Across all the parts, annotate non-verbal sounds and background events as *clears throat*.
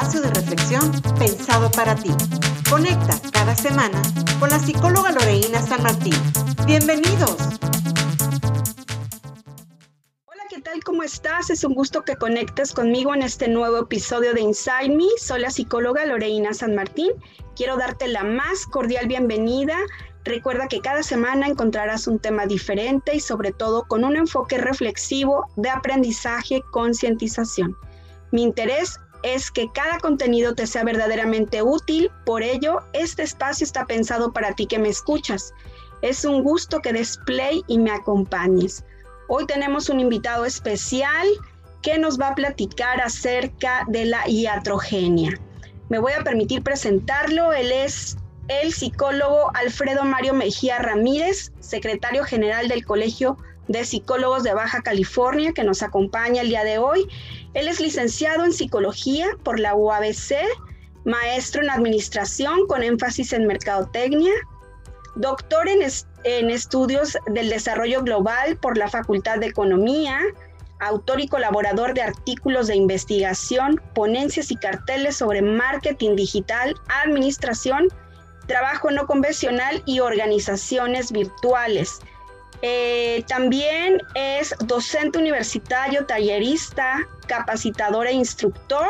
espacio de reflexión pensado para ti. Conecta cada semana con la psicóloga Loreina San Martín. Bienvenidos. Hola, ¿qué tal? ¿Cómo estás? Es un gusto que conectes conmigo en este nuevo episodio de Inside Me. Soy la psicóloga Loreina San Martín. Quiero darte la más cordial bienvenida Recuerda que cada semana encontrarás un tema diferente y sobre todo con un enfoque reflexivo de aprendizaje, concientización. Mi interés es que cada contenido te sea verdaderamente útil, por ello este espacio está pensado para ti que me escuchas. Es un gusto que des y me acompañes. Hoy tenemos un invitado especial que nos va a platicar acerca de la iatrogenia. Me voy a permitir presentarlo. Él es el psicólogo Alfredo Mario Mejía Ramírez, secretario general del Colegio de Psicólogos de Baja California, que nos acompaña el día de hoy. Él es licenciado en psicología por la UABC, maestro en administración con énfasis en mercadotecnia, doctor en, en estudios del desarrollo global por la Facultad de Economía, autor y colaborador de artículos de investigación, ponencias y carteles sobre marketing digital, administración trabajo no convencional y organizaciones virtuales. Eh, también es docente universitario, tallerista, capacitador e instructor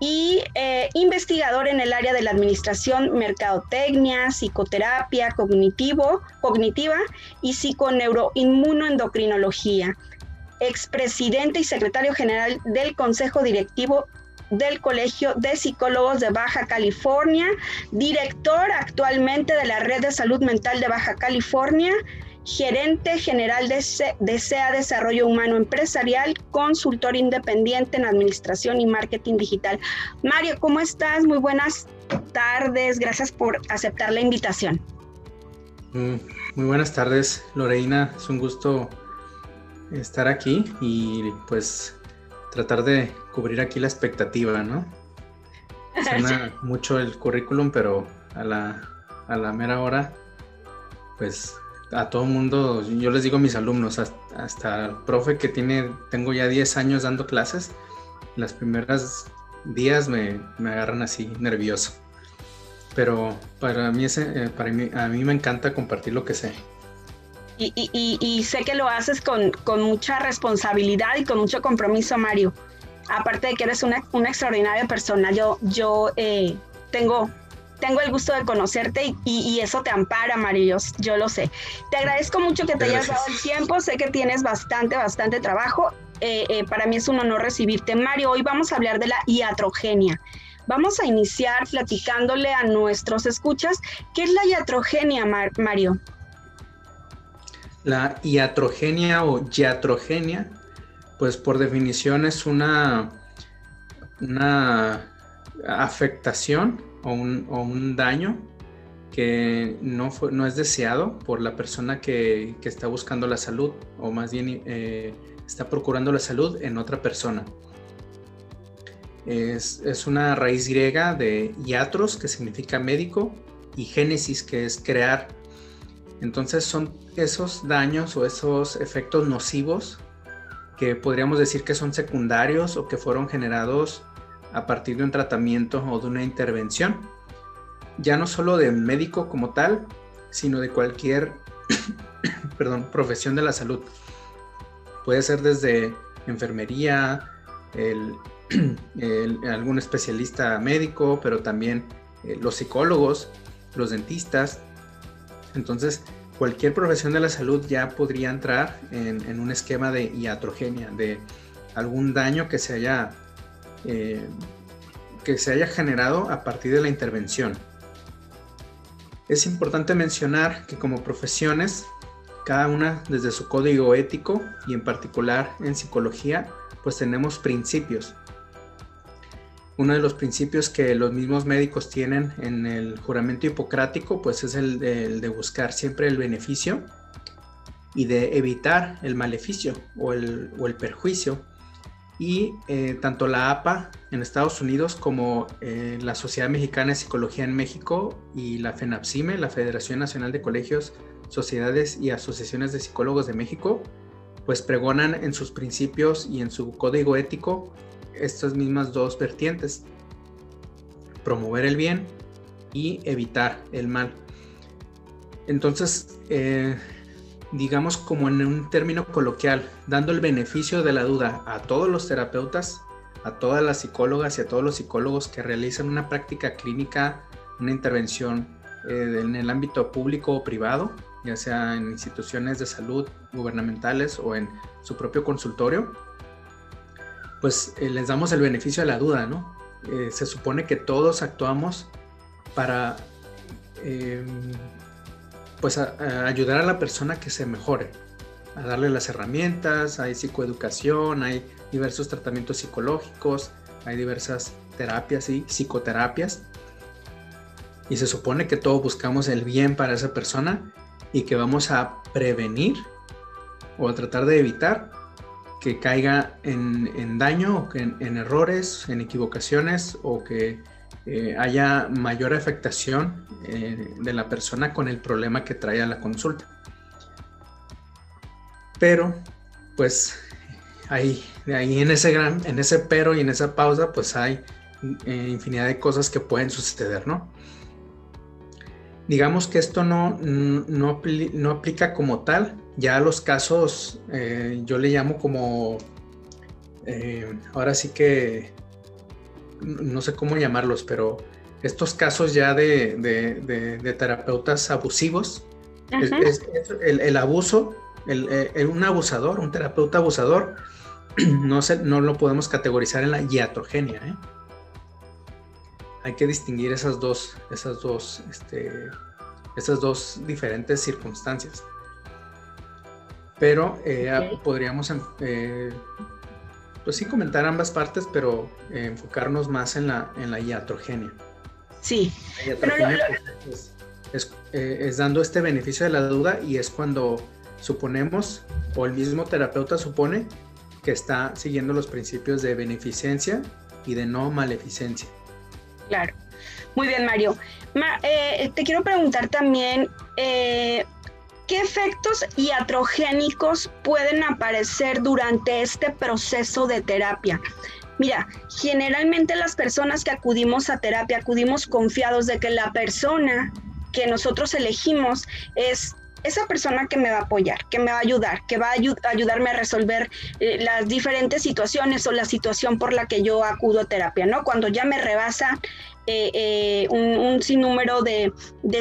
y eh, investigador en el área de la administración, mercadotecnia, psicoterapia cognitivo, cognitiva y psiconeuroinmunoendocrinología. Expresidente y secretario general del Consejo Directivo del Colegio de Psicólogos de Baja California, director actualmente de la Red de Salud Mental de Baja California, gerente general de, SEA Desarrollo Humano Empresarial, consultor independiente en Administración y Marketing Digital. Mario, ¿cómo estás? Muy buenas tardes, gracias por aceptar la invitación. Mm, muy buenas tardes, Loreina, es un gusto estar aquí y pues tratar de cubrir aquí la expectativa, ¿no? Suena *laughs* mucho el currículum, pero a la, a la mera hora, pues a todo mundo, yo les digo a mis alumnos, hasta, el profe que tiene, tengo ya 10 años dando clases, las primeras días me, agarran así nervioso. Pero para mí, ese, eh, para mí, a mí me encanta compartir lo que sé. Y, sé que lo haces con, mucha responsabilidad y con mucho compromiso, Mario. Aparte de que eres una, extraordinaria persona, yo, yo eh, tengo, tengo el gusto de conocerte y, eso te ampara, Mario, yo, lo sé. Te agradezco mucho que te hayas dado el tiempo, sé que tienes bastante, bastante trabajo. Eh, eh, para mí es un honor recibirte. Mario, hoy vamos a hablar de la iatrogenia. Vamos a iniciar platicándole a nuestros escuchas qué es la iatrogenia, Mario. La iatrogenia o iatrogenia, pues por definición es una, una afectación o un, daño que no, no, es deseado por la persona que, está buscando la salud o más bien eh, está procurando la salud en otra persona. Es, es, una raíz griega de iatros, que significa médico, y génesis, que es crear. Entonces son esos daños o esos efectos nocivos que podríamos decir que son secundarios o que fueron generados a partir de un tratamiento o de una intervención, ya no solo de médico como tal, sino de cualquier *coughs* perdón, profesión de la salud. Puede ser desde enfermería, *coughs* algún especialista médico, pero también eh, los psicólogos, los dentistas. Entonces, cualquier profesión de la salud ya podría entrar en, un esquema de iatrogenia, de algún daño que se haya eh, que se haya generado a partir de la intervención. Es importante mencionar que como profesiones, cada una desde su código ético y en particular en psicología, pues tenemos principios uno de los principios que los mismos médicos tienen en el juramento hipocrático, pues es el de, buscar siempre el beneficio y de evitar el maleficio o el, perjuicio. Y eh, tanto la APA en Estados Unidos como eh, la Sociedad Mexicana de Psicología en México y la FENAPSIME, la Federación Nacional de Colegios, Sociedades y Asociaciones de Psicólogos de México, pues pregonan en sus principios y en su código ético estas mismas dos vertientes. promover el bien y evitar el mal. Entonces, eh, digamos como en un término coloquial, dando el beneficio de la duda a todos los terapeutas, a todas las psicólogas y a todos los psicólogos que realizan una práctica clínica, una intervención eh, en el ámbito público o privado, ya sea en instituciones de salud gubernamentales o en su propio consultorio, pues eh, les damos el beneficio de la duda, ¿no? Eh, se supone que todos actuamos para pues ayudar a la persona que se mejore, a darle las herramientas, hay psicoeducación, hay diversos tratamientos psicológicos, hay diversas terapias y psicoterapias. Y se supone que todos buscamos el bien para esa persona y que vamos a prevenir o a tratar de evitar que caiga en, daño en, errores, en equivocaciones o que eh, haya mayor afectación eh, de la persona con el problema que trae a la consulta. Pero, pues, ahí, ahí en ese gran, en ese pero y en esa pausa, pues hay eh, infinidad de cosas que pueden suceder, ¿no? Digamos que esto no, no, no aplica como tal, ya los casos, yo le llamo como, ahora sí que, no sé cómo llamarlos, pero estos casos ya de, de, terapeutas abusivos, el, abuso, el, un abusador, un terapeuta abusador, *clears throat* no, se, no lo podemos categorizar en la iatrogenia. ¿eh? Hay que distinguir esas dos, esas dos, este, esas dos diferentes circunstancias. Pero eh, podríamos, eh, pues sí, comentar ambas partes, pero enfocarnos más en la, en la iatrogenia. Sí. Pues, es, es, dando este beneficio de la duda y es cuando suponemos, o el mismo terapeuta supone, que está siguiendo los principios de beneficencia y de no maleficencia. Claro. Muy bien, Mario. Eh, te quiero preguntar también, eh, ¿qué efectos iatrogénicos pueden aparecer durante este proceso de terapia? Mira, generalmente las personas que acudimos a terapia acudimos confiados de que la persona que nosotros elegimos es esa persona que me va a apoyar, que me va a ayudar, que va a ayudarme a resolver eh, las diferentes situaciones o la situación por la que yo acudo a terapia, ¿no? Cuando ya me rebasa eh, eh, un, sinnúmero de,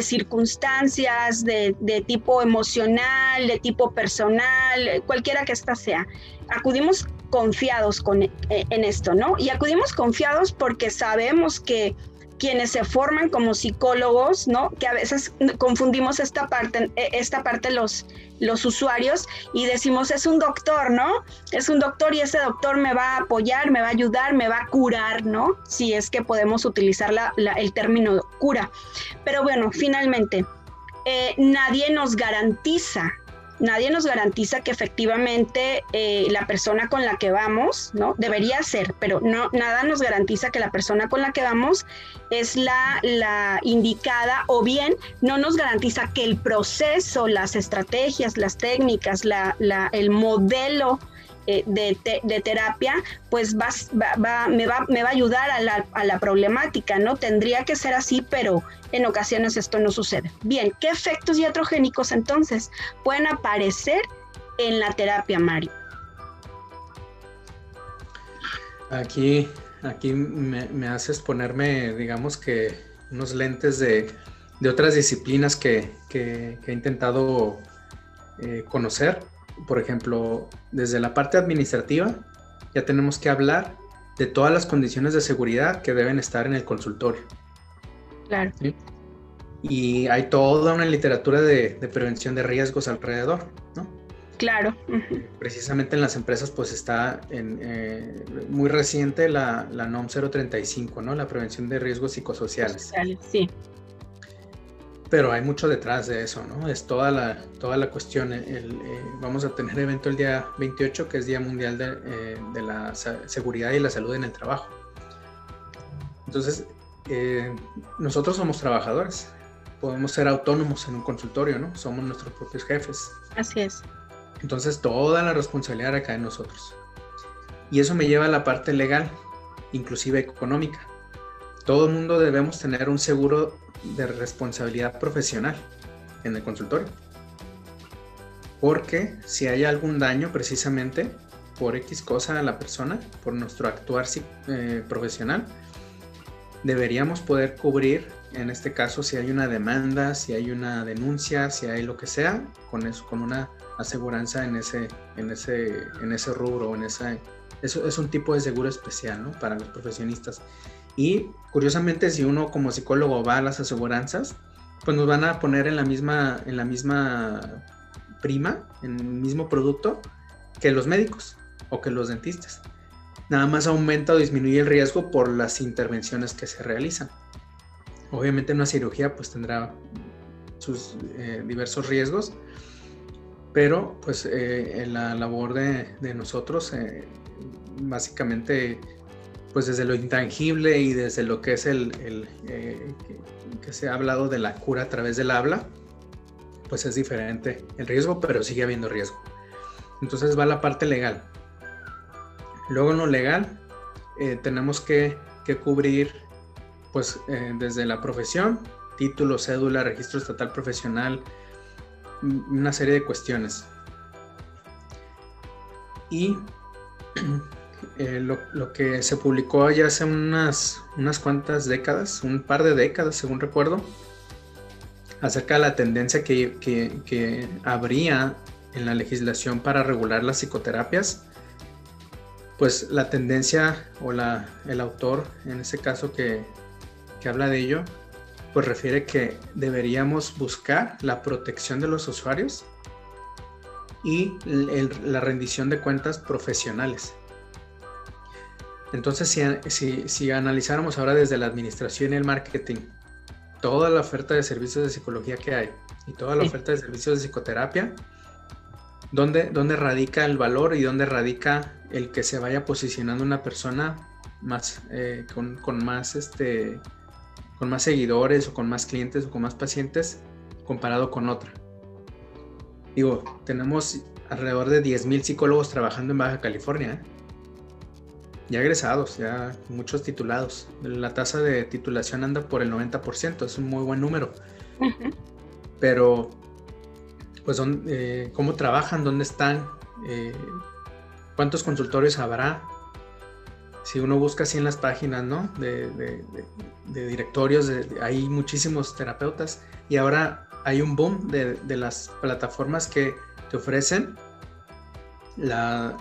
circunstancias de, tipo emocional, de tipo personal, cualquiera que ésta sea. Acudimos confiados con, en esto, ¿no? Y acudimos confiados porque sabemos que quienes se forman como psicólogos, ¿no? Que a veces confundimos esta parte, eh, esta parte los, los usuarios y decimos es un doctor, ¿no? Es un doctor y ese doctor me va a apoyar, me va a ayudar, me va a curar, ¿no? Si es que podemos utilizar el término cura. Pero bueno, finalmente, eh, nadie nos garantiza nadie nos garantiza que efectivamente eh, la persona con la que vamos, ¿no? Debería ser, pero no, nada nos garantiza que la persona con la que vamos es la, indicada o bien no nos garantiza que el proceso, las estrategias, las técnicas, la, el modelo eh, de, terapia, pues va, me, va, me va a ayudar a la, a la problemática, ¿no? Tendría que ser así, pero en ocasiones esto no sucede. Bien, ¿qué efectos iatrogénicos entonces pueden aparecer en la terapia, Mario? Aquí, aquí me, haces ponerme, digamos que, unos lentes de, otras disciplinas que, he intentado eh, conocer por ejemplo, desde la parte administrativa, ya tenemos que hablar de todas las condiciones de seguridad que deben estar en el consultorio. Claro. Y hay toda una literatura de, prevención de riesgos alrededor, ¿no? Claro. Precisamente en las empresas, pues está en, eh, muy reciente la, la NOM 035, ¿no? La prevención de riesgos psicosociales. Sí pero hay mucho detrás de eso, ¿no? Es toda la, toda la cuestión. Eh, vamos a tener evento el día 28, que es Día Mundial de, eh, la Seguridad y la Salud en el Trabajo. Entonces, eh, nosotros somos trabajadores, podemos ser autónomos en un consultorio, ¿no? Somos nuestros propios jefes. Así es. Entonces, toda la responsabilidad recae en nosotros. Y eso me lleva a la parte legal, inclusive económica. todo el mundo debemos tener un seguro de responsabilidad profesional en el consultorio. Porque si hay algún daño precisamente por X cosa a la persona, por nuestro actuar eh, profesional, deberíamos poder cubrir, en este caso, si hay una demanda, si hay una denuncia, si hay lo que sea, con eso, con una aseguranza en ese, en ese, en ese rubro, en esa, eso es un tipo de seguro especial, ¿no? Para los profesionistas. Y curiosamente, si uno como psicólogo va a las aseguranzas, pues nos van a poner en la misma, en la misma prima, en el mismo producto que los médicos o que los dentistas. Nada más aumenta o disminuye el riesgo por las intervenciones que se realizan. Obviamente una cirugía pues tendrá sus eh, diversos riesgos, pero pues eh, la labor de, nosotros eh, básicamente pues desde lo intangible y desde lo que es el, que se ha hablado de la cura a través del habla, pues es diferente el riesgo, pero sigue habiendo riesgo. Entonces va la parte legal. Luego en lo legal eh, tenemos que, cubrir pues eh, desde la profesión, título, cédula, registro estatal profesional, una serie de cuestiones. Y *clears throat* eh, lo, que se publicó ya hace unas, unas cuantas décadas, un par de décadas según recuerdo, acerca de la tendencia que, que habría en la legislación para regular las psicoterapias pues la tendencia o la, el autor, en ese caso que, habla de ello, pues refiere que deberíamos buscar la protección de los usuarios y la rendición de cuentas profesionales. Entonces, si, si, analizáramos ahora desde la administración y el marketing toda la oferta de servicios de psicología que hay y toda la oferta de servicios de psicoterapia, ¿dónde, ¿dónde radica el valor y dónde radica el que se vaya posicionando una persona más eh, con, más este con más seguidores o con más clientes o con más pacientes comparado con otra. Digo, tenemos alrededor de 10.000 psicólogos trabajando en Baja California. ¿eh? Ya egresados, ya muchos titulados. La tasa de titulación anda por el 90%, es un muy buen número. Pero, pues, eh, ¿cómo trabajan? ¿Dónde están? ¿Cuántos consultorios habrá? Si uno busca así en las páginas, ¿no? De, directorios, hay muchísimos terapeutas y ahora hay un boom de, las plataformas que te ofrecen la,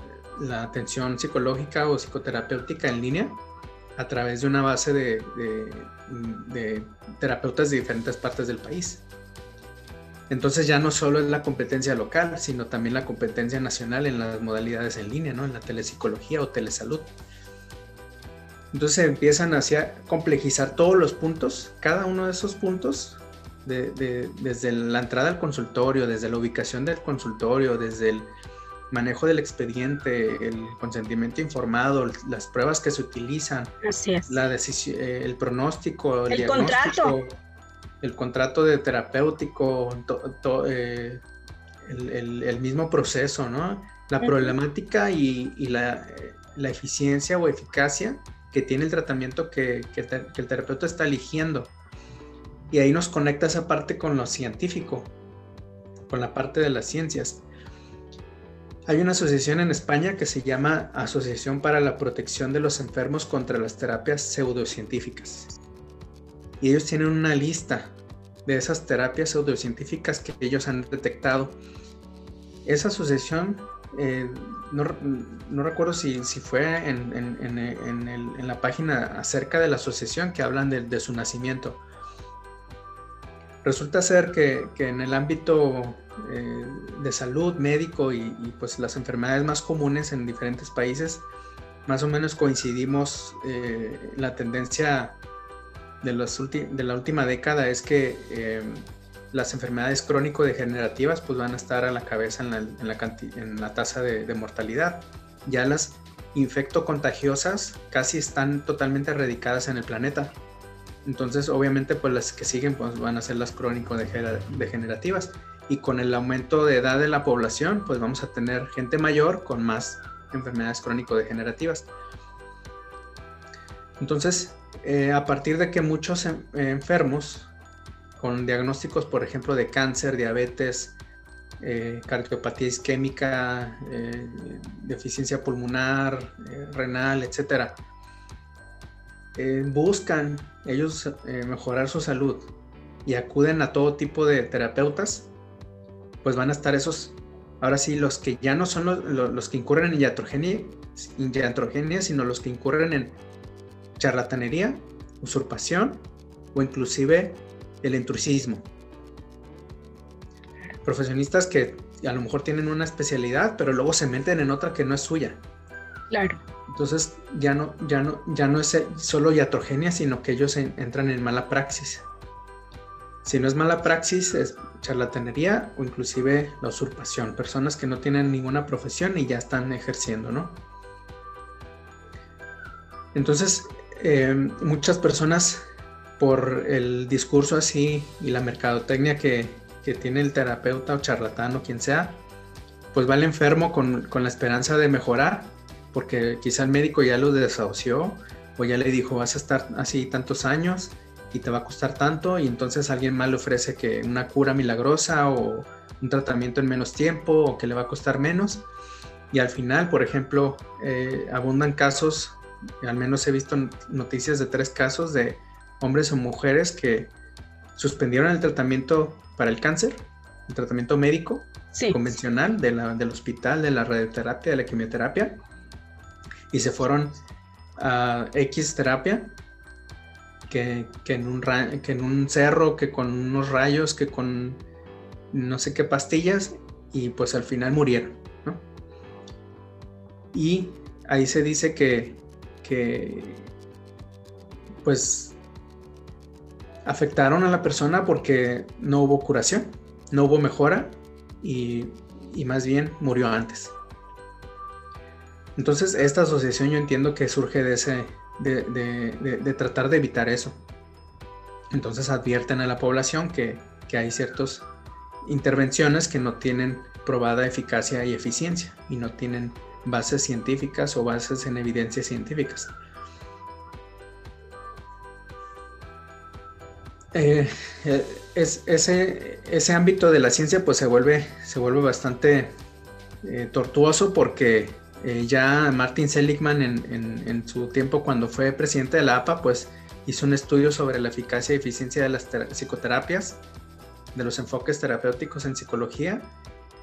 atención psicológica o psicoterapéutica en línea a través de una base de, terapeutas de diferentes partes del país. Entonces ya no solo es la competencia local, sino también la competencia nacional en las modalidades en línea, ¿no? En la telepsicología o telesalud. Entonces se empiezan a complejizar todos los puntos, cada uno de esos puntos, desde la entrada al consultorio, desde la ubicación del consultorio, desde el manejo del expediente, el consentimiento informado, las pruebas que se utilizan, la decisión, eh, el pronóstico, el, contrato el contrato de terapéutico, eh, el, mismo proceso, ¿no? La problemática y, la, eficiencia o eficacia que tiene el tratamiento que, el terapeuta está eligiendo. Y ahí nos conecta esa parte con lo científico, con la parte de las ciencias. Hay una asociación en España que se llama Asociación para la Protección de los Enfermos contra las Terapias Pseudocientíficas y ellos tienen una lista de esas terapias pseudocientíficas que ellos han detectado. Esa asociación, eh, no, recuerdo si, fue en, la página acerca de la asociación que hablan de, su nacimiento. Resulta ser que, en el ámbito eh, de salud, médico y, pues las enfermedades más comunes en diferentes países, más o menos coincidimos eh, la tendencia de, la última década es que em, las enfermedades crónico-degenerativas pues van a estar a la cabeza en la, en la, en la tasa de, mortalidad. Ya las infecto-contagiosas casi están totalmente erradicadas en el planeta. Entonces, obviamente, pues las que siguen pues, van a ser las crónico-degenerativas. Y con el aumento de edad de la población, pues vamos a tener gente mayor con más enfermedades crónico-degenerativas. Entonces, eh, a partir de que muchos enfermos con diagnósticos, por ejemplo, de cáncer, diabetes, eh, cardiopatía isquémica, eh, deficiencia pulmonar, renal, etcétera, buscan ellos mejorar su salud y acuden a todo tipo de terapeutas, pues van a estar esos, ahora sí, los que ya no son los, que incurren en iatrogenia, sino los que incurren en charlatanería, usurpación o inclusive el intrusismo profesionistas que a lo mejor tienen una especialidad, pero luego se meten en otra que no es suya. Claro. Entonces ya no, ya no, ya no es solo iatrogenia, sino que ellos entran en mala praxis. Si no es mala praxis, es charlatanería o inclusive la usurpación. Personas que no tienen ninguna profesión y ya están ejerciendo, ¿no? Entonces, eh, muchas personas por el discurso así y la mercadotecnia que, que tiene el terapeuta o charlatán o quien sea, pues va al enfermo con, la esperanza de mejorar, porque quizá el médico ya lo desahució o ya le dijo vas a estar así tantos años y te va a costar tanto y entonces alguien más le ofrece que una cura milagrosa o un tratamiento en menos tiempo o que le va a costar menos. Y al final, por ejemplo, eh, abundan casos, al menos he visto noticias de tres casos de hombres o mujeres que suspendieron el tratamiento para el cáncer, el tratamiento médico convencional de del hospital, de la radioterapia, de la quimioterapia, y se fueron a X terapia, que, en un que en un cerro, que con unos rayos, que con no sé qué pastillas, y pues al final murieron. Y ahí se dice que, que pues afectaron a la persona porque no hubo curación, no hubo mejora y, más bien murió antes. Entonces esta asociación yo entiendo que surge de ese, de, tratar de evitar eso. Entonces advierten a la población que, que hay ciertas intervenciones que no tienen probada eficacia y eficiencia y no tienen bases científicas o bases en evidencias científicas. Eh, eh, es, ese, ese ámbito de la ciencia pues se vuelve, se vuelve bastante eh, tortuoso porque ya Martin Seligman en, su tiempo cuando fue presidente de la APA pues hizo un estudio sobre la eficacia y eficiencia de las psicoterapias, de los enfoques terapéuticos en psicología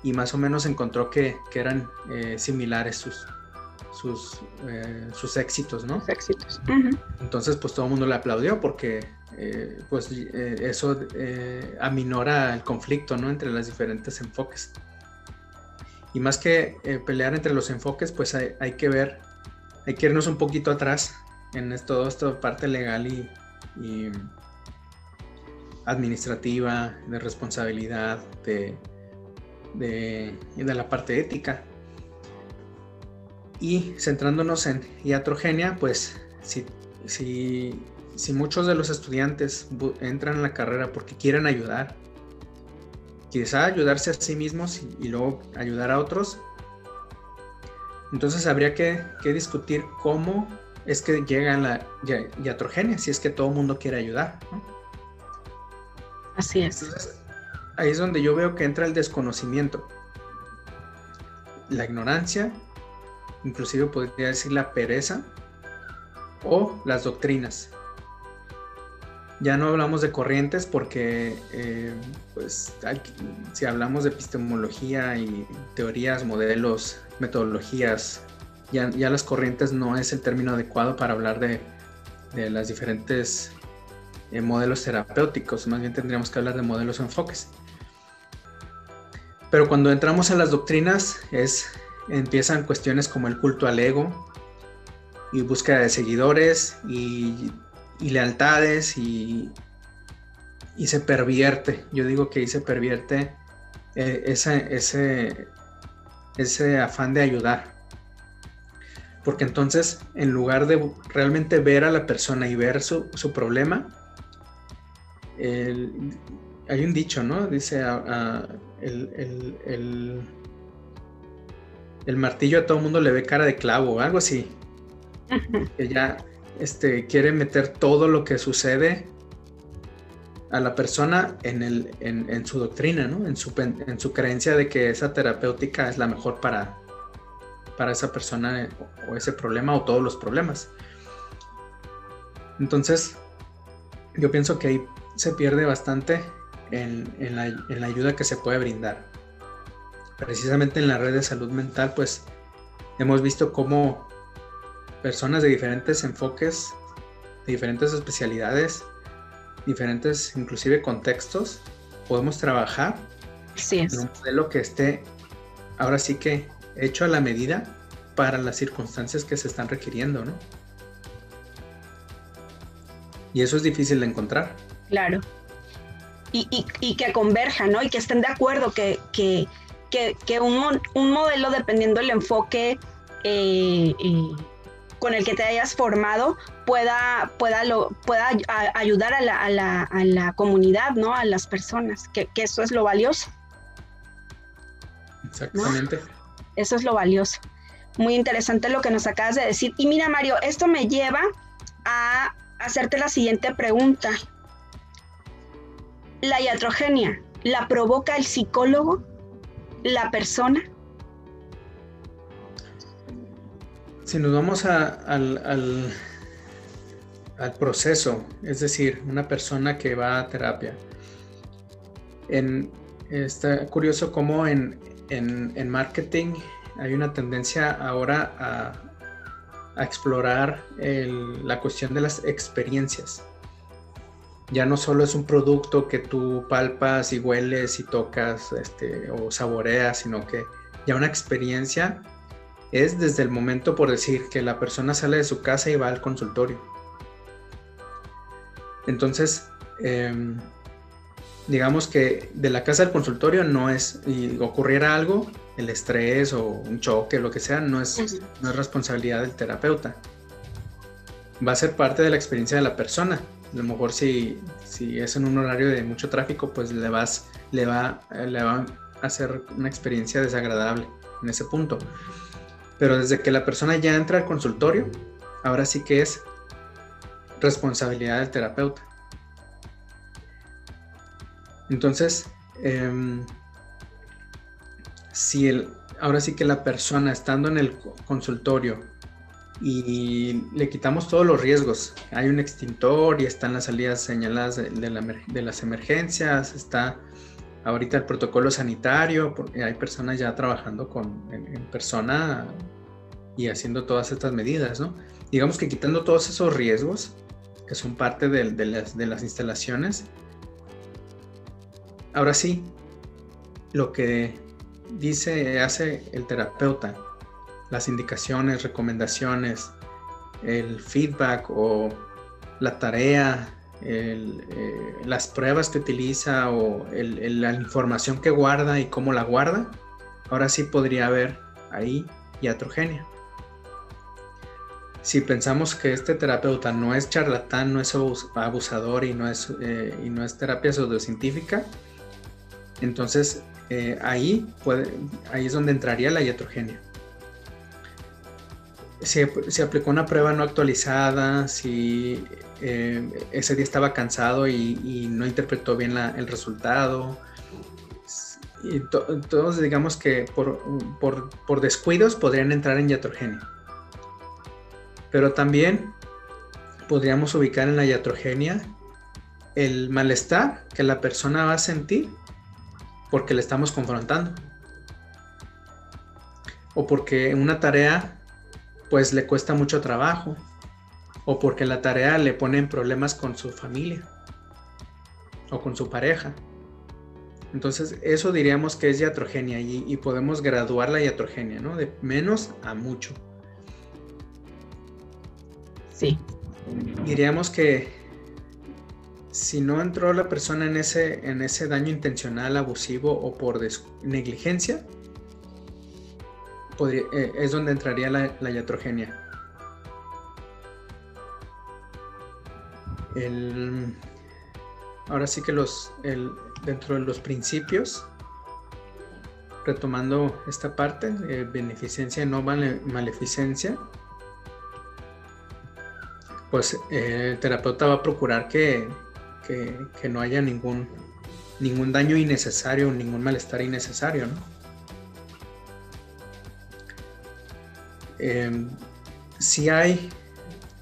y más o menos encontró que, eran similares sus, sus, sus éxitos, ¿no? éxitos. Entonces pues todo el mundo le aplaudió porque eh, pues eh, eso eh, aminora el conflicto ¿no? entre los diferentes enfoques. Y más que pelear entre los enfoques, pues hay, que ver, hay que irnos un poquito atrás en todo esto, parte legal y, administrativa, de responsabilidad, de, la parte ética. Y centrándonos en iatrogenia, pues si, si si muchos de los estudiantes entran en la carrera porque quieren ayudar, quizá ayudarse a sí mismos y, luego ayudar a otros, entonces habría que, discutir cómo es que llega la iatrogenia, si es que todo el mundo quiere ayudar. Así es. ahí es donde yo veo que entra el desconocimiento, la ignorancia, inclusive podría decir la pereza o las doctrinas. Ya no hablamos de corrientes porque, eh, pues, si hablamos de epistemología y teorías, modelos, metodologías, ya, las corrientes no es el término adecuado para hablar de, de las diferentes eh, modelos terapéuticos, más bien tendríamos que hablar de modelos o enfoques. Pero cuando entramos a las doctrinas es empiezan cuestiones como el culto al ego y búsqueda de seguidores y y lealtades y, y se pervierte. Yo digo que ahí se pervierte eh, ese, ese, ese afán de ayudar. Porque entonces, en lugar de realmente ver a la persona y ver su, problema, hay un dicho, ¿no? Dice, el, el, martillo a todo el mundo le ve cara de clavo, algo así. Que ya este, quiere meter todo lo que sucede a la persona en, su doctrina, en, su, en su creencia de que esa terapéutica es la mejor para, para esa persona o ese problema o todos los problemas. Entonces, yo pienso que ahí se pierde bastante en, la, en, la, ayuda que se puede brindar. Precisamente en la red de salud mental, pues hemos visto cómo personas de diferentes enfoques, de diferentes especialidades, diferentes inclusive contextos, podemos trabajar en un modelo que esté ahora sí que hecho a la medida para las circunstancias que se están requiriendo, ¿no? Y eso es difícil de encontrar. Claro. Y, que converjan, ¿no? Y que estén de acuerdo que, que, un, modelo, dependiendo del enfoque eh, eh, con el que te hayas formado, pueda, pueda, lo, pueda ayudar a la, a, la, a la, comunidad, ¿no? A las personas, que, eso es lo valioso. Exactamente. Eso es lo valioso. Muy interesante lo que nos acabas de decir. Y mira, Mario, esto me lleva a hacerte la siguiente pregunta. ¿La iatrogenia la provoca el psicólogo, la persona? Si nos vamos al, al, proceso, es decir, una persona que va a terapia, en, está curioso cómo en, en marketing hay una tendencia ahora a a explorar la cuestión de las experiencias. Ya no solo es un producto que tú palpas y hueles y tocas este, o saboreas, sino que ya una experiencia es desde el momento, por decir, que la persona sale de su casa y va al consultorio. Entonces, em, digamos que de la casa al consultorio no es, y ocurriera algo, el estrés o un choque, lo que sea, no es, no es responsabilidad del terapeuta. Va a ser parte de la experiencia de la persona. A lo mejor si, si es en un horario de mucho tráfico, pues le, vas, le, va, le va a hacer una experiencia desagradable en ese punto. Pero desde que la persona ya entra al consultorio, ahora sí que es responsabilidad del terapeuta. Entonces, em, si el, ahora sí que la persona estando en el consultorio y le quitamos todos los riesgos, hay un extintor y están las salidas señaladas de, las emergencias, está ahorita el protocolo sanitario, porque hay personas ya trabajando con, en, persona y haciendo todas estas medidas, ¿no? Digamos que quitando todos esos riesgos que son parte de las instalaciones, Ahora sí, lo que dice, hace el terapeuta, las indicaciones, recomendaciones, el feedback o la tarea, eh, las pruebas que utiliza o la información que guarda y cómo la guarda, ahora sí podría haber ahí iatrogenia. Si pensamos que este terapeuta no es charlatán, no es abusador y no es, eh, y no es terapia pseudocientífica, entonces, eh, ahí, ahí es donde entraría la iatrogenia. Si aplicó una prueba no actualizada, si eh, ese día estaba cansado y, no interpretó bien el resultado. Y todos digamos que por, descuidos podrían entrar en iatrogenia. Pero también podríamos ubicar en la iatrogenia el malestar que la persona va a sentir porque le estamos confrontando. O porque una tarea pues le cuesta mucho trabajo. O porque la tarea le pone en problemas con su familia. O con su pareja. Entonces eso diríamos que es iatrogenia y, y podemos graduar la iatrogenia, ¿no? De menos a mucho. Sí. Diríamos que si no entró la persona en ese, en ese daño intencional, abusivo o por negligencia, eh, es donde entraría la, la iatrogenia. ahora sí que los, dentro de los principios, retomando esta parte, beneficencia no maleficencia, pues el terapeuta va a procurar que, que, no haya ningún, ningún daño innecesario, ningún malestar innecesario, ¿no? Em, si hay,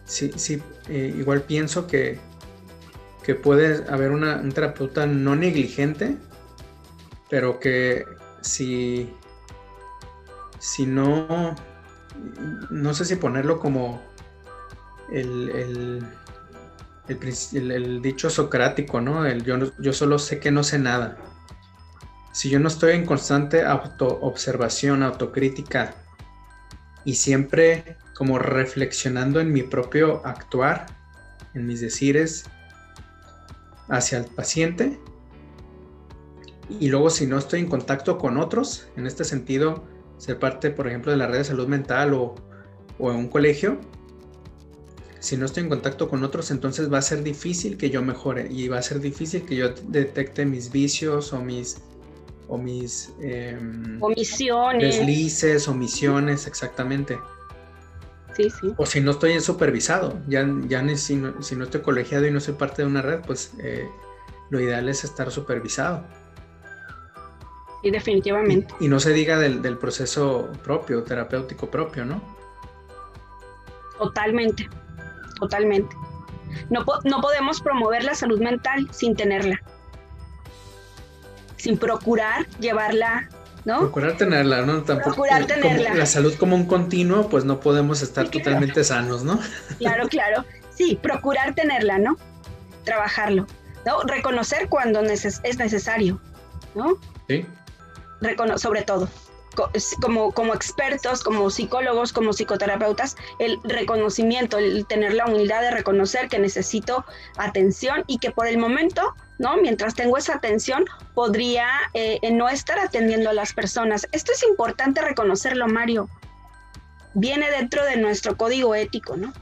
sí, sí eh, igual pienso que, que puede haber una, un terapeuta no negligente, pero que si, si no, no sé si ponerlo como el, el, dicho socrático, ¿no? El yo, yo solo sé que no sé nada. Si yo no estoy en constante autoobservación, autocrítica y siempre como reflexionando en mi propio actuar, en mis decires hacia el paciente, y luego si no estoy en contacto con otros, en este sentido, ser parte, por ejemplo, de la red de salud mental o, o en un colegio, si no estoy en contacto con otros, entonces va a ser difícil que yo mejore y va a ser difícil que yo detecte mis vicios o mis o mis em, omisiones, deslices, omisiones, exactamente. Sí, sí. O si no estoy supervisado, ya, ya si, no, estoy colegiado y no soy parte de una red, pues eh, lo ideal es estar supervisado. Sí, definitivamente. Y, no se diga del, del proceso propio, terapéutico propio, ¿no? Totalmente totalmente. No, no podemos promover la salud mental sin tenerla, sin procurar llevarla ¿No? Procurar tenerla, ¿no? Tampoco, Procurar tenerla. la salud como un continuo, pues no podemos estar totalmente sanos, ¿no? Claro, claro. Sí, procurar tenerla, ¿no? Trabajarlo, ¿no? Reconocer cuando es necesario, ¿no? Sí. sobre todo como, como expertos, como psicólogos, como psicoterapeutas, el reconocimiento, el tener la humildad de reconocer que necesito atención y que por el momento, ¿no? Mientras tengo esa atención, podría eh, no estar atendiendo a las personas. Esto es importante reconocerlo, Mario. Viene dentro de nuestro código ético, ¿no?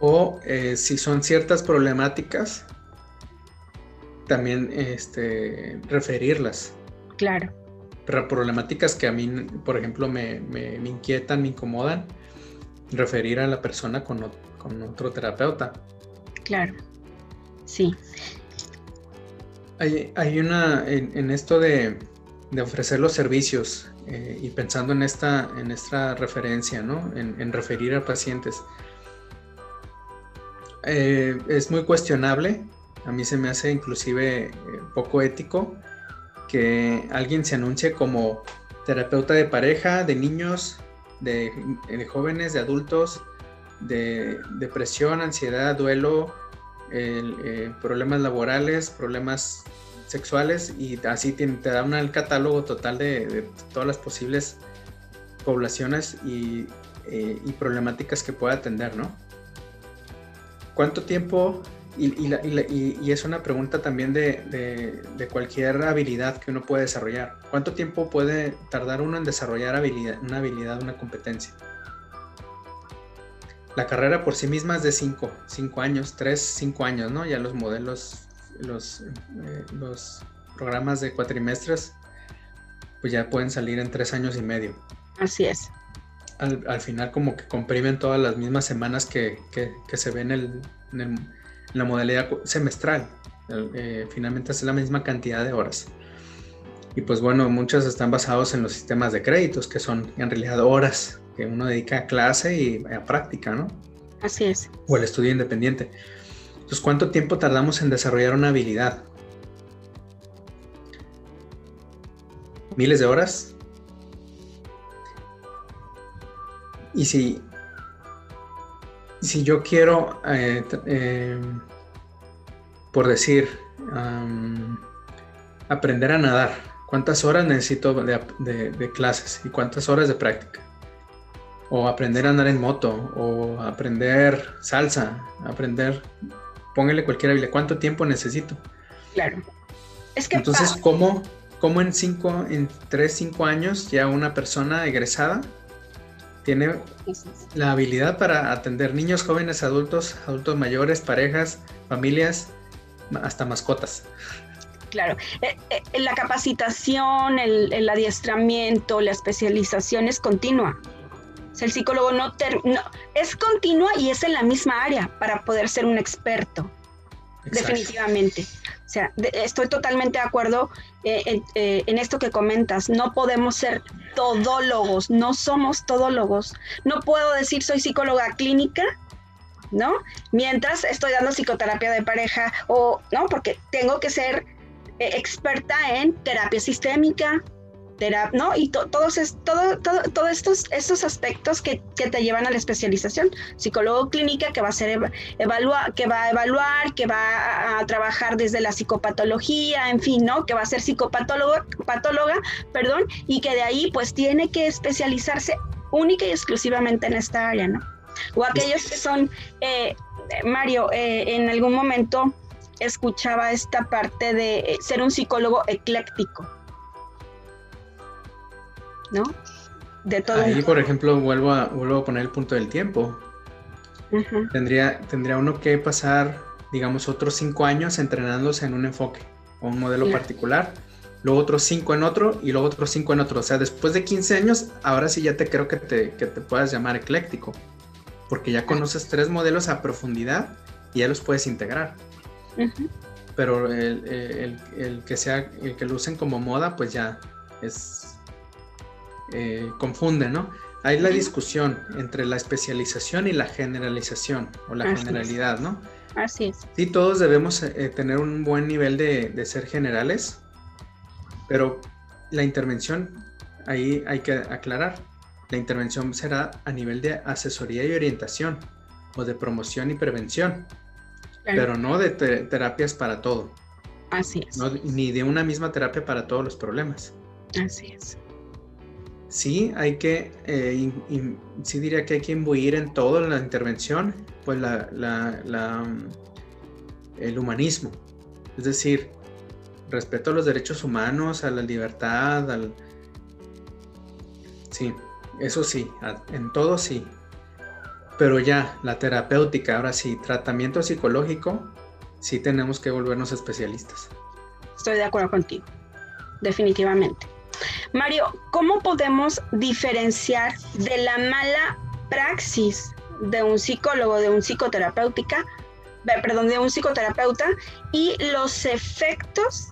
O eh, si son ciertas problemáticas, también este, referirlas. Claro problemáticas que a mí, por ejemplo, me, inquietan, me incomodan, referir a la persona con, otro terapeuta. Claro, sí. Hay, una, en, esto de, ofrecer los servicios eh, y pensando en esta, en esta referencia, ¿no? En, referir a pacientes. Eh, es muy cuestionable, a mí se me hace inclusive eh, poco ético que alguien se anuncie como terapeuta de pareja, de niños, de, jóvenes, de adultos, de depresión, ansiedad, duelo, eh, problemas laborales, problemas sexuales y así te, da un catálogo total de, todas las posibles poblaciones y, eh, problemáticas que pueda atender, ¿no? ¿Cuánto tiempo y, es una pregunta también de, cualquier habilidad que uno puede desarrollar. ¿Cuánto tiempo puede tardar uno en desarrollar una habilidad, una competencia? La carrera por sí misma es de 5 cinco, años, 3, 5 años, ¿no? Ya los modelos, los, eh, los programas de cuatrimestres, pues ya pueden salir en 3 años y medio. Así es. Al, final como que comprimen todas las mismas semanas que, se ven en el la modalidad semestral. Eh, finalmente es la misma cantidad de horas. Y pues bueno, muchos están basados en los sistemas de créditos, que son en realidad horas que uno dedica a clase y a práctica, ¿no? Así es. O el estudio independiente. Entonces, ¿cuánto tiempo tardamos en desarrollar una habilidad? ¿Miles de horas? Y si si yo quiero, eh, eh, por decir, aprender a nadar, ¿cuántas horas necesito de, clases y cuántas horas de práctica? O aprender a andar en moto, o aprender salsa, aprender, póngale cualquier habilidad, ¿cuánto tiempo necesito? Claro. Es que Entonces, ¿cómo, ¿cómo en cinco, en tres, cinco años ya una persona egresada tiene la habilidad para atender niños, jóvenes, adultos, adultos mayores, parejas, familias, hasta mascotas. Claro, eh, eh, la capacitación, el, adiestramiento, la especialización es continua. El psicólogo no, es continua y es en la misma área para poder ser un experto. Definitivamente. O sea, estoy totalmente de acuerdo eh, eh, en esto que comentas. No podemos ser todólogos, no somos todólogos. No puedo decir soy psicóloga clínica, ¿no? Mientras estoy dando psicoterapia de pareja o, ¿no? Porque tengo que ser eh, experta en terapia sistémica, ¿no? Y todos, todo, todo, estos, estos aspectos que, te llevan a la especialización. Psicólogo clínica que va a ser que va a evaluar, que va a, trabajar desde la psicopatología, en fin, ¿no? Que va a ser psicopatóloga, patóloga, perdón, y que de ahí pues tiene que especializarse única y exclusivamente en esta área, ¿no? O aquellos que son, eh, Mario, eh, en algún momento escuchaba esta parte de eh, ser un psicólogo ecléctico. ¿No? De todo. Ahí, por ejemplo, vuelvo a, vuelvo a poner el punto del tiempo. tendría, tendría uno que pasar, digamos, otros cinco años entrenándose en un enfoque o un modelo particular, luego otros cinco en otro y luego otros cinco en otro. O sea, después de 15 años, ahora sí ya te creo que te, que te puedas llamar ecléctico, porque ya conoces tres modelos a profundidad y ya los puedes integrar. Pero el, el, el, que sea, el que lo usen como moda, pues ya es eh, confunde, ¿no? Hay la discusión entre la especialización y la generalización o la generalidad, ¿no? Así es. Sí, todos debemos eh, tener un buen nivel de, ser generales, pero la intervención, ahí hay que aclarar, la intervención será a nivel de asesoría y orientación o de promoción y prevención, pero no de terapias para todo. Así es. ni de una misma terapia para todos los problemas. Así es sí hay que, eh, sí diría que hay que imbuir en todo la intervención, pues la, el humanismo. Es decir, respeto a los derechos humanos, a la libertad, al... Sí, eso sí, en todo sí. Pero ya, la terapéutica, ahora sí, tratamiento psicológico, sí tenemos que volvernos especialistas. Estoy de acuerdo contigo, definitivamente. Mario, ¿cómo podemos diferenciar de la mala praxis de un psicólogo, de un perdón, de un psicoterapeuta y los efectos,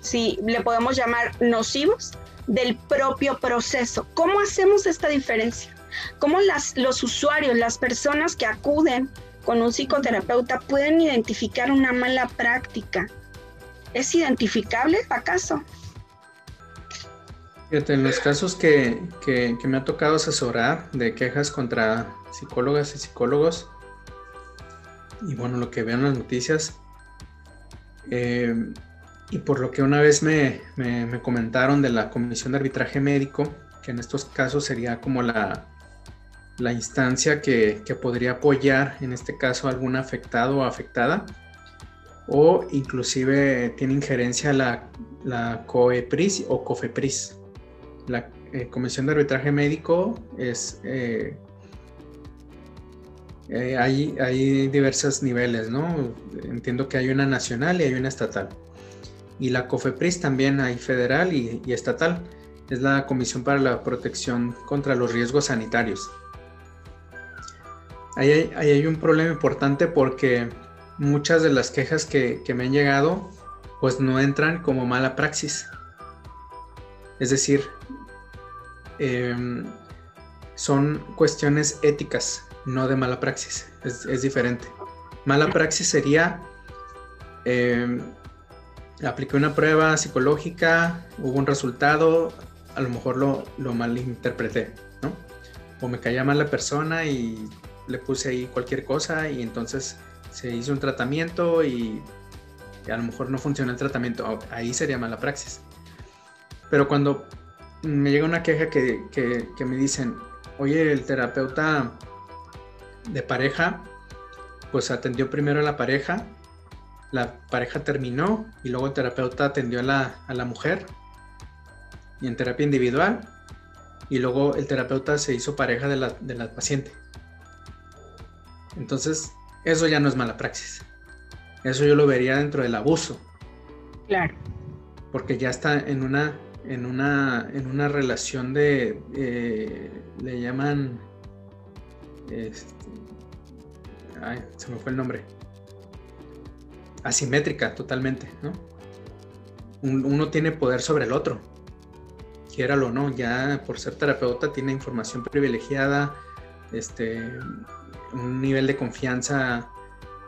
si le podemos llamar nocivos, del propio proceso? ¿Cómo hacemos esta diferencia? ¿Cómo las, los usuarios, las personas que acuden con un psicoterapeuta pueden identificar una mala práctica? ¿Es identificable acaso? En los casos que, me ha tocado asesorar de quejas contra psicólogas y psicólogos, y bueno, lo que veo en las noticias, eh, y por lo que una vez me, comentaron de la Comisión de Arbitraje Médico, que en estos casos sería como la, la instancia que, podría apoyar, en este caso, algún afectado o afectada, o inclusive tiene injerencia la, la COEPRIS o COFEPRIS la eh, Comisión de Arbitraje Médico es... Eh, eh, hay, hay diversos niveles, ¿no? Entiendo que hay una nacional y hay una estatal. Y la COFEPRIS también hay federal y, estatal. Es la Comisión para la Protección contra los Riesgos Sanitarios. Ahí hay, hay un problema importante porque muchas de las quejas que, que me han llegado pues no entran como mala praxis. Es decir, Em, son cuestiones éticas, no de mala praxis. Es, diferente. Mala praxis sería, eh, apliqué una prueba psicológica, hubo un resultado, a lo mejor lo, lo malinterpreté, ¿no? O me caía mal la persona y le puse ahí cualquier cosa y entonces se hizo un tratamiento y, a lo mejor no funcionó el tratamiento. Ahí sería mala praxis. Pero cuando me llega una queja que, me dicen, oye, el terapeuta de pareja, pues atendió primero a la pareja, la pareja terminó y luego el terapeuta atendió a la, mujer y en terapia individual y luego el terapeuta se hizo pareja de la, de la paciente. Entonces, eso ya no es mala praxis. Eso yo lo vería dentro del abuso. Claro. Porque ya está en una en, una, en una relación de, eh, le llaman, este, ay, se me fue el nombre, asimétrica totalmente, ¿no? uno tiene poder sobre el otro, quiéralo o no, ya por ser terapeuta tiene información privilegiada, este, un nivel de confianza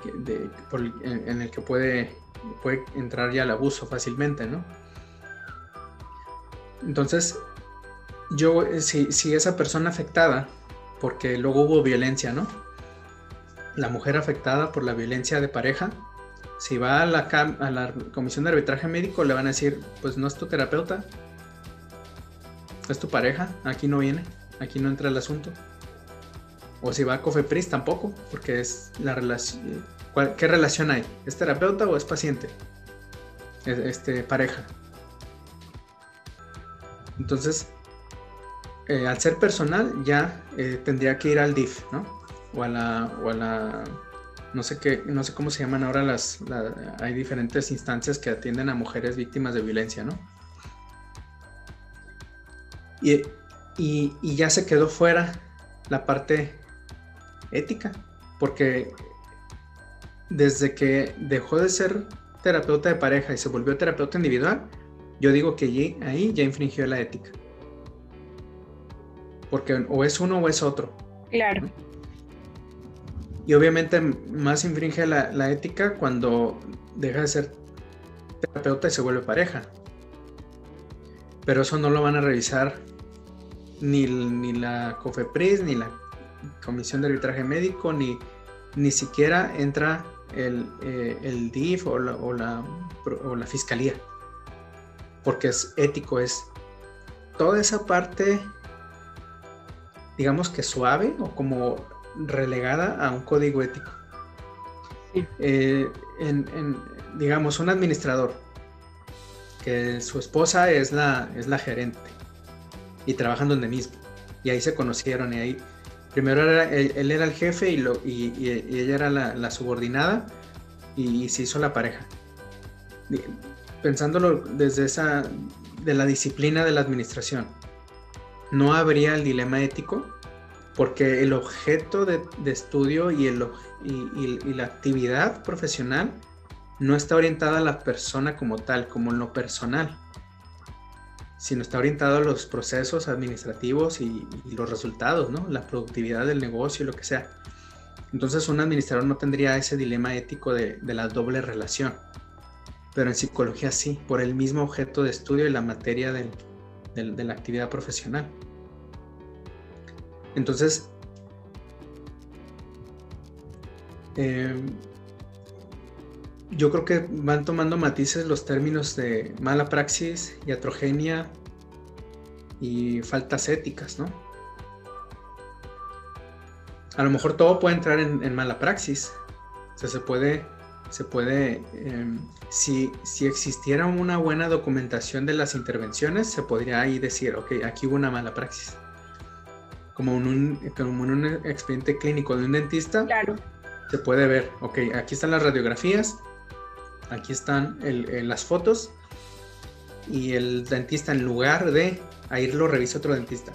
en, el que puede, puede entrar ya al abuso fácilmente, ¿no? Entonces, yo, si, si esa persona afectada, porque luego hubo violencia, ¿no? La mujer afectada por la violencia de pareja, si va a la, a la comisión de arbitraje médico, le van a decir, pues no es tu terapeuta, es tu pareja, aquí no viene, aquí no entra el asunto. O si va a Cofepris tampoco, porque es la relación. ¿Qué relación hay? ¿Es terapeuta o es paciente? Este, pareja. Entonces, eh, al ser personal, ya eh, tendría que ir al DIF, ¿no? O a la, o a la no sé qué, no sé cómo se llaman ahora las, hay diferentes instancias que atienden a mujeres víctimas de violencia, ¿no? Y, y, ya se quedó fuera la parte ética, porque desde que dejó de ser terapeuta de pareja y se volvió terapeuta individual, yo digo que ahí ya infringió la ética. Porque o es uno o es otro. Claro. Y obviamente más infringe la, ética cuando deja de ser terapeuta y se vuelve pareja. Pero eso no lo van a revisar ni, ni la COFEPRIS, ni la Comisión de Arbitraje Médico, ni, ni siquiera entra el, eh, DIF o la, o, la, o la Fiscalía. Porque es ético, es toda esa parte, digamos que suave o como relegada a un código ético. Eh, en, digamos, un administrador, que su esposa es la, es la gerente y trabajan donde mismo. Y ahí se conocieron y ahí, primero era, él, era el jefe y, lo, y, ella era la, subordinada y, se hizo la pareja. Pensándolo desde esa, de la disciplina de la administración, ¿no habría el dilema ético? porque el objeto de, estudio y, el, y, la actividad profesional no está orientada a la persona como tal, como lo personal, sino está orientado a los procesos administrativos y, los resultados, ¿no? La productividad del negocio y lo que sea. Entonces un administrador no tendría ese dilema ético de, la doble relación, pero en psicología sí, por el mismo objeto de estudio y la materia de la actividad profesional. Entonces, em, yo creo que van tomando matices los términos de mala praxis, iatrogenia y faltas éticas, ¿no? A lo mejor todo puede entrar en, mala praxis. O sea, se puede, se puede, em, si, si, existiera una buena documentación de las intervenciones, se podría ahí decir, ok, aquí hubo una mala praxis como en un, como en un expediente clínico de un dentista, claro. se puede ver, ok, aquí están las radiografías, aquí están las fotos, y el dentista en lugar de, ahí lo revisa otro dentista,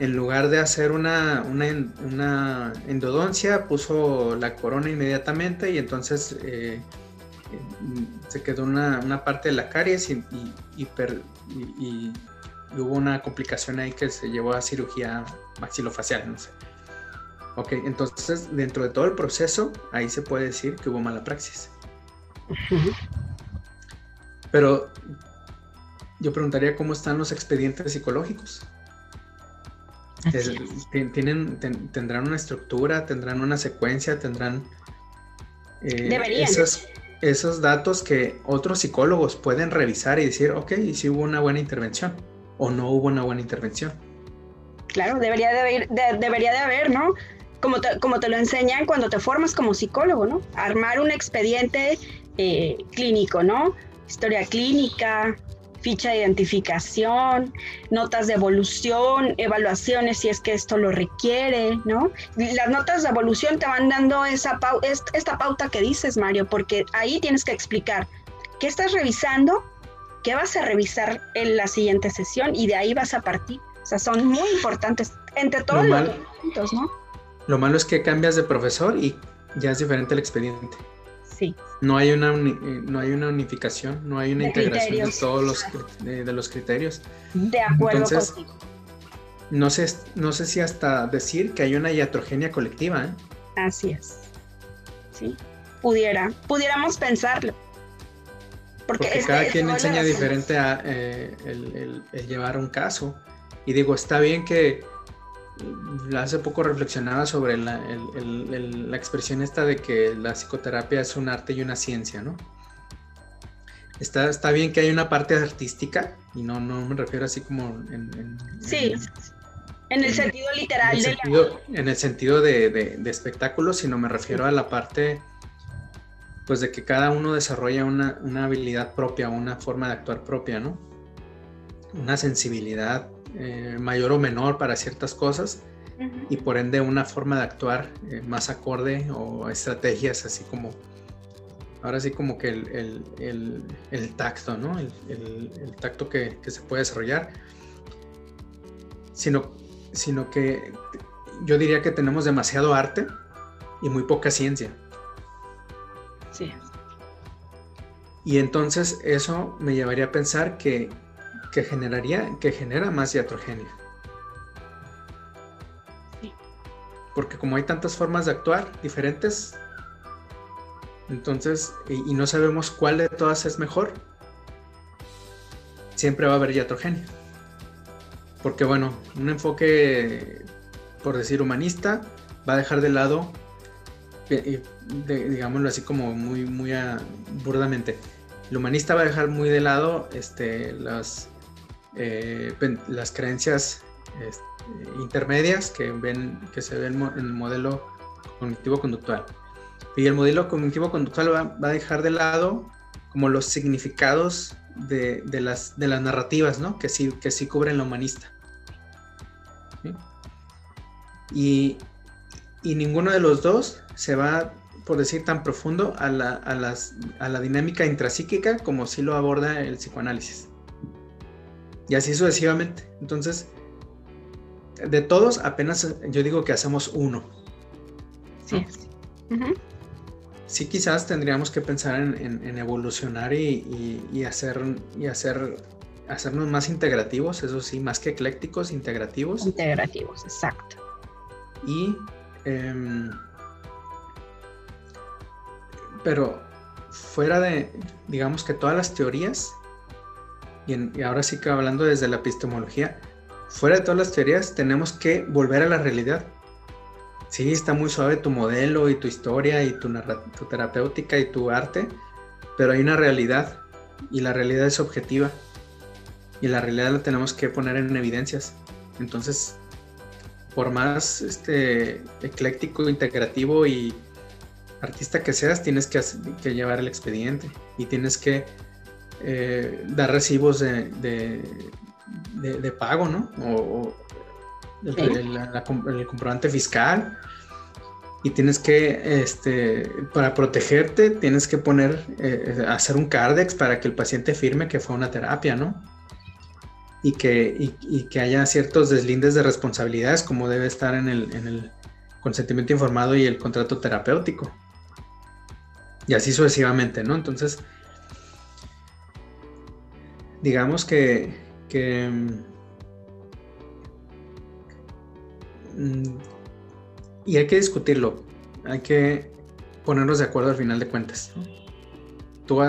en lugar de hacer una, una, endodoncia, puso la corona inmediatamente y entonces eh, se quedó una, parte de la caries y, y, hubo una complicación ahí que se llevó a cirugía maxilofacial, no sé. Ok, entonces dentro de todo el proceso, ahí se puede decir que hubo mala praxis. Pero yo preguntaría cómo están los expedientes psicológicos. ¿Tienen, ¿Tendrán una estructura? ¿Tendrán una secuencia? ¿Tendrán eh, esos, esos datos que otros psicólogos pueden revisar y decir, ok, si hubo una buena intervención o no hubo una buena intervención? Claro, debería de haber, debería de haber, ¿no? Como te, como te lo enseñan cuando te formas como psicólogo, ¿no? Armar un expediente eh, clínico, ¿no? Historia clínica, ficha de identificación, notas de evolución, evaluaciones si es que esto lo requiere, ¿no? Las notas de evolución te van dando esa esta pauta que dices, Mario, porque ahí tienes que explicar qué estás revisando qué vas a revisar en la siguiente sesión y de ahí vas a partir. O sea, son muy importantes entre todos los puntos, ¿no? Lo malo es que cambias de profesor y ya es diferente el expediente. Sí. No hay una, eh, no hay una unificación, no hay una integración de todos los, de, los criterios. De acuerdo contigo. No sé, no sé si hasta decir que hay una iatrogenia colectiva. ¿eh? Así es. Sí, pudiera, pudiéramos pensarlo. Porque, cada quien enseña diferente a eh, el, llevar un caso. Y digo, está bien que hace poco reflexionaba sobre la, la, expresión esta de que la psicoterapia es un arte y una ciencia, ¿no? Está, está bien que hay una parte artística, y no, no me refiero así como en... sí, en, el sentido literal. En el sentido, en el sentido de, de, espectáculo, sino me refiero a la parte, pues de que cada uno desarrolla una, una habilidad propia, una forma de actuar propia, ¿no? Una sensibilidad eh, mayor o menor para ciertas cosas y por ende una forma de actuar eh, más acorde o estrategias así como, ahora sí como que el, el, el, tacto, ¿no? El, tacto que, que, se puede desarrollar, sino, sino que yo diría que tenemos demasiado arte y muy poca ciencia. Sí. Y entonces eso me llevaría a pensar que que generaría, que genera más iatrogenia. Porque como hay tantas formas de actuar diferentes, entonces, y, no sabemos cuál de todas es mejor, siempre va a haber iatrogenia. Porque bueno, un enfoque, por decir, humanista, va a dejar de lado, digámoslo así como muy, muy burdamente, el humanista va a dejar muy de lado este, las, eh, las creencias este, intermedias que, ven, que se ven en el modelo cognitivo-conductual. Y el modelo cognitivo-conductual va, a dejar de lado como los significados de, las, de las narrativas, ¿no? Que sí, que sí cubren la humanista. Y, y, ninguno de los dos se va, por decir, tan profundo a la, a las, a la dinámica intrapsíquica como sí lo aborda el psicoanálisis. Y así sucesivamente. Entonces, de todos, apenas yo digo que hacemos uno. Sí. Sí, quizás tendríamos que pensar en, evolucionar y, hacer, y hacer, hacernos más integrativos, eso sí, más que eclécticos, integrativos. Integrativos, exacto. Y, em, pero fuera de, digamos que todas las teorías y, ahora sí que hablando desde la epistemología, fuera de todas las teorías, tenemos que volver a la realidad. Sí, está muy suave tu modelo y tu historia y tu, tu terapéutica y tu arte, pero hay una realidad y la realidad es objetiva y la realidad la tenemos que poner en evidencias. Entonces, por más este, ecléctico, integrativo y artista que seas, tienes que, que llevar el expediente y tienes que eh, dar recibos de, de, pago, ¿no? O, el, comprobante fiscal. Y tienes que, este, para protegerte, tienes que poner, eh, hacer un cardex para que el paciente firme que fue una terapia, ¿no? Y que, y, que haya ciertos deslindes de responsabilidades como debe estar en el, en el consentimiento informado y el contrato terapéutico. Y así sucesivamente, ¿no? Entonces, digamos que, mm, y hay que discutirlo, hay que ponernos de acuerdo al final de cuentas. Tú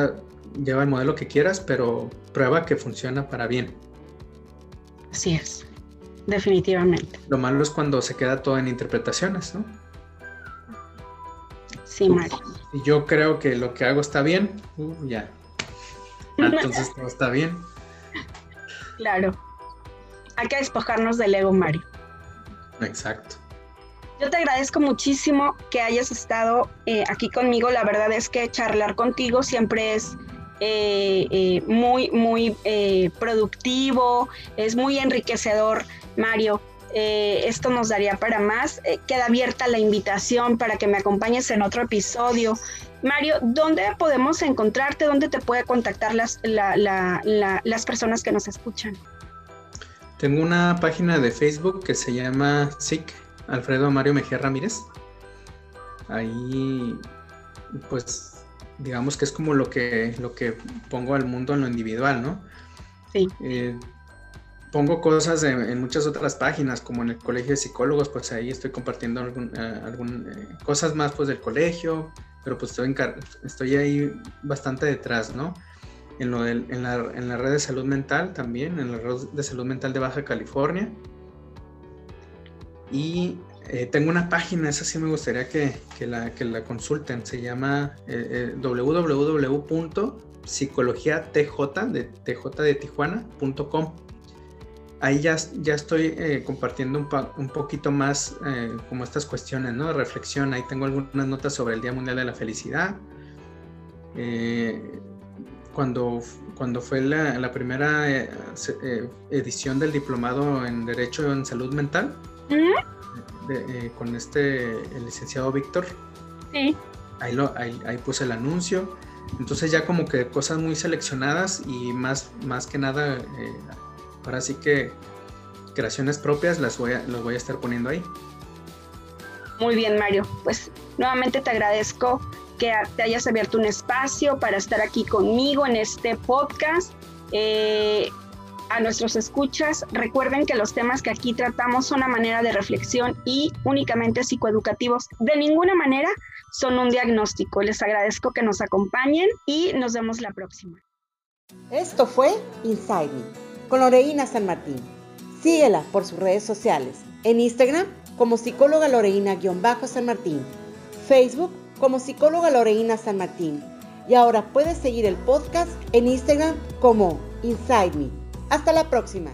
lleva el modelo que quieras, pero prueba que funciona para bien. Así es, definitivamente. Lo malo es cuando se queda todo en interpretaciones, ¿no? Sí, Mario. Y yo creo que lo que hago está bien, uh, ya, entonces todo está bien. Claro. Hay que despojarnos del ego, Mario. Exacto. Yo te agradezco muchísimo que hayas estado eh, aquí conmigo. La verdad es que charlar contigo siempre es eh, eh, muy, muy productivo, es muy enriquecedor, Mario. Eh, esto nos daría para más. Eh, queda abierta la invitación para que me acompañes en otro episodio. Mario, ¿dónde podemos encontrarte? ¿Dónde te puede contactar las, las personas que nos escuchan? Tengo una página de Facebook que se llama SIC Alfredo Mario Mejía Ramírez. Ahí, pues, digamos que es como lo que, lo que pongo al mundo en lo individual, ¿no? Sí. Eh, pongo cosas en, muchas otras páginas, como en el colegio de psicólogos, pues ahí estoy compartiendo algún, eh, eh, cosas más pues del colegio, pero pues estoy, estoy ahí bastante detrás, ¿no? En, lo la, en la red de salud mental también, en la red de salud mental de Baja California. Y eh, tengo una página, esa sí me gustaría que, que, la, que la, consulten, se llama eh, www.psicologiatj de tj de tijuana.com ahí ya, ya estoy eh, compartiendo un, un, poquito más eh, como estas cuestiones, ¿no? De reflexión. Ahí tengo algunas notas sobre el Día Mundial de la Felicidad. Eh, cuando, cuando fue la, la primera edición del diplomado en Derecho en Salud Mental, con este, el licenciado Víctor. Sí. Ahí, lo, ahí, ahí, puse el anuncio. Entonces ya como que cosas muy seleccionadas y más, más que nada Ahora sí que creaciones propias las voy a, voy a estar poniendo ahí. Muy bien, Mario. Pues nuevamente te agradezco que te hayas abierto un espacio para estar aquí conmigo en este podcast. Eh, a nuestros escuchas, recuerden que los temas que aquí tratamos son una manera de reflexión y únicamente psicoeducativos. De ninguna manera son un diagnóstico. Les agradezco que nos acompañen y nos vemos la próxima. Esto fue Inside Me con Loreina San Martín. Síguela por sus redes sociales. En Instagram como psicóloga Loreina-San Martín. Facebook como psicóloga Loreina San Martín. Y ahora puedes seguir el podcast en Instagram como Inside Me. Hasta la próxima.